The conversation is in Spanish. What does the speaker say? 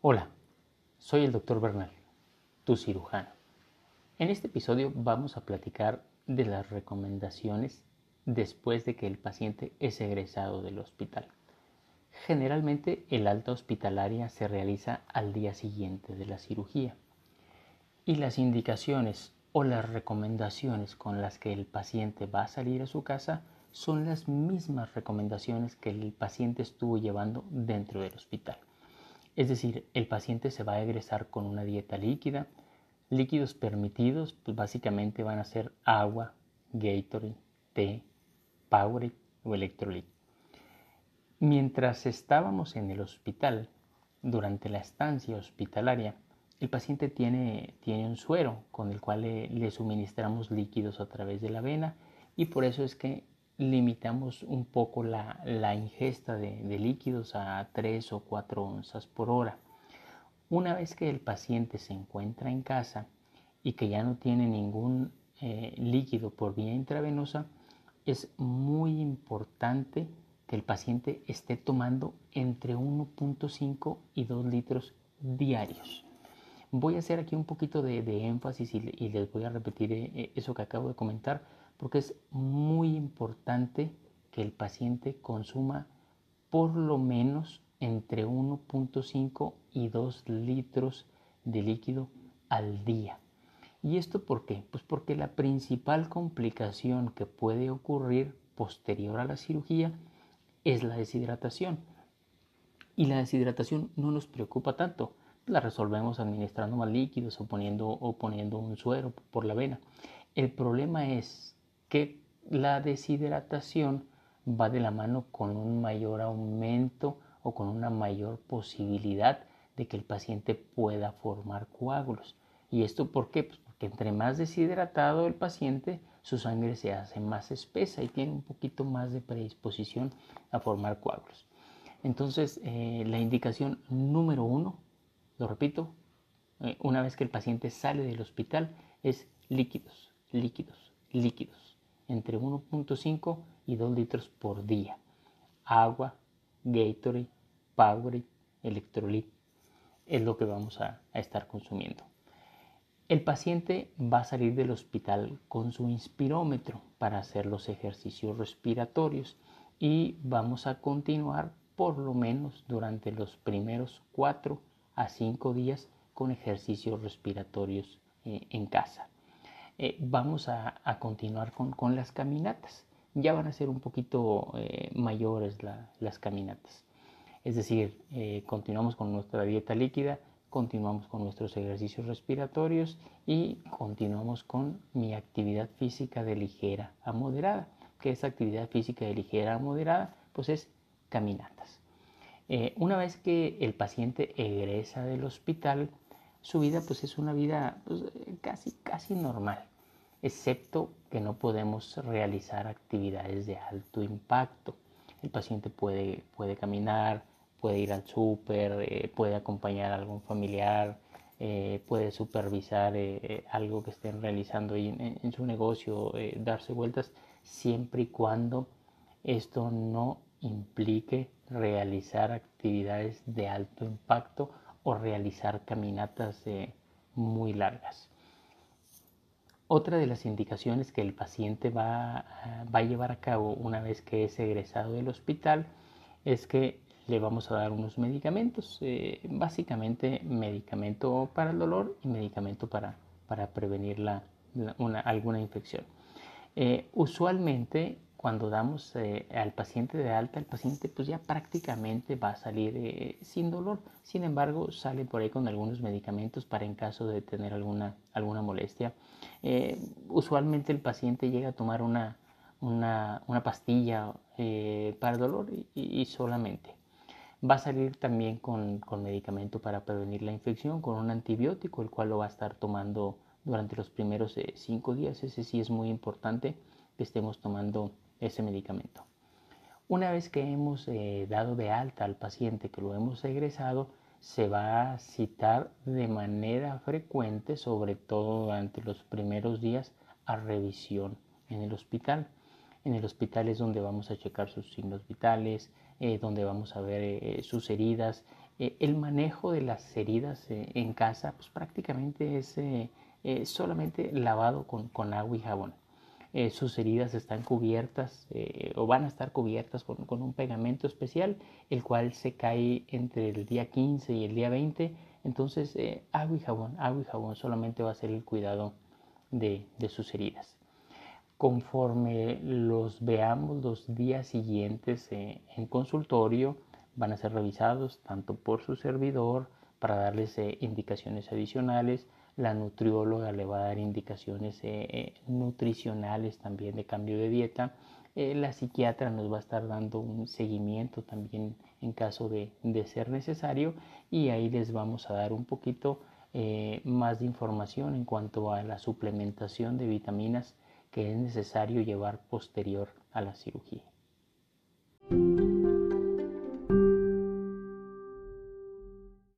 Hola, soy el doctor Bernal, tu cirujano. En este episodio vamos a platicar de las recomendaciones después de que el paciente es egresado del hospital. Generalmente el alta hospitalaria se realiza al día siguiente de la cirugía y las indicaciones o las recomendaciones con las que el paciente va a salir a su casa son las mismas recomendaciones que el paciente estuvo llevando dentro del hospital. Es decir, el paciente se va a egresar con una dieta líquida. Líquidos permitidos, pues básicamente van a ser agua, Gatorade, té, Powerade o Electrolyte. Mientras estábamos en el hospital, durante la estancia hospitalaria, el paciente tiene, tiene un suero con el cual le, suministramos líquidos a través de la vena y por eso es que limitamos un poco la, ingesta de, líquidos a 3 o 4 onzas por hora. Una vez que el paciente se encuentra en casa y que ya no tiene ningún eh, líquido por vía intravenosa, es muy importante que el paciente esté tomando entre 1.5 y 2 litros diarios. Voy a hacer aquí un poquito de, énfasis y, les voy a repetir eh, eso que acabo de comentar porque es muy importante que el paciente consuma por lo menos entre 1.5 y 2 litros de líquido al día. ¿Y esto por qué? Pues porque la principal complicación que puede ocurrir posterior a la cirugía es la deshidratación. Y la deshidratación no nos preocupa tanto la resolvemos administrando más líquidos o poniendo, o poniendo un suero por la vena. El problema es que la deshidratación va de la mano con un mayor aumento o con una mayor posibilidad de que el paciente pueda formar coágulos. ¿Y esto por qué? Pues porque entre más deshidratado el paciente, su sangre se hace más espesa y tiene un poquito más de predisposición a formar coágulos. Entonces, eh, la indicación número uno lo repito, eh, una vez que el paciente sale del hospital es líquidos, líquidos, líquidos, entre 1.5 y 2 litros por día. Agua, Gatorade, Powerade, Electrolyte es lo que vamos a, a estar consumiendo. El paciente va a salir del hospital con su inspirómetro para hacer los ejercicios respiratorios y vamos a continuar por lo menos durante los primeros 4 a 5 días con ejercicios respiratorios eh, en casa. Eh, vamos a, continuar con, las caminatas. Ya van a ser un poquito eh, mayores las caminatas. Es decir, continuamos con nuestra dieta líquida, continuamos con nuestros ejercicios respiratorios y continuamos con mi actividad física de ligera a moderada. que es actividad física de ligera a moderada? Pues es caminatas. Eh, una vez que el paciente egresa del hospital, su vida pues es una vida pues, casi, casi normal, excepto que no podemos realizar actividades de alto impacto. El paciente puede, puede caminar, puede ir al súper, eh, puede acompañar a algún familiar, eh, puede supervisar algo que estén realizando en, su negocio, darse vueltas, siempre y cuando esto no implique realizar actividades de alto impacto o realizar caminatas muy largas. Otra de las indicaciones que el paciente va, va, a llevar a cabo una vez que es egresado del hospital es que le vamos a dar unos medicamentos, eh, básicamente medicamento para el dolor y medicamento para, para prevenir la, alguna infección. Eh, usualmente cuando damos eh, al paciente de alta, el paciente pues ya prácticamente va a salir eh, sin dolor. Sin embargo, sale por ahí con algunos medicamentos para en caso de tener alguna, alguna molestia. Eh, usualmente el paciente llega a tomar una, una, pastilla para el dolor y, solamente. Va a salir también con, con medicamento para prevenir la infección, con un antibiótico, el cual lo va a estar tomando durante los primeros cinco días. Ese sí es muy importante que estemos tomando ese medicamento. Una vez que hemos eh, dado de alta al paciente, que lo hemos egresado, se va a citar de manera frecuente, sobre todo durante los primeros días, a revisión en el hospital. En el hospital es donde vamos a checar sus signos vitales, eh, donde vamos a ver eh, sus heridas. el manejo de las heridas en casa pues prácticamente es solamente lavado con, con, agua y jabón. Sus heridas están cubiertas o van a estar cubiertas con, con, un pegamento especial, el cual se cae entre el día 15 y el día 20. Entonces, agua y jabón, agua y jabón solamente va a ser el cuidado de, sus heridas. Conforme los veamos los días siguientes eh, en consultorio, van a ser revisados tanto por su servidor para darles eh, indicaciones adicionales. La nutrióloga le va a dar indicaciones eh, nutricionales también de cambio de dieta. la psiquiatra nos va a estar dando un seguimiento también en caso de, de ser necesario y ahí les vamos a dar un poquito eh, más de información en cuanto a la suplementación de vitaminas que es necesario llevar posterior a la cirugía.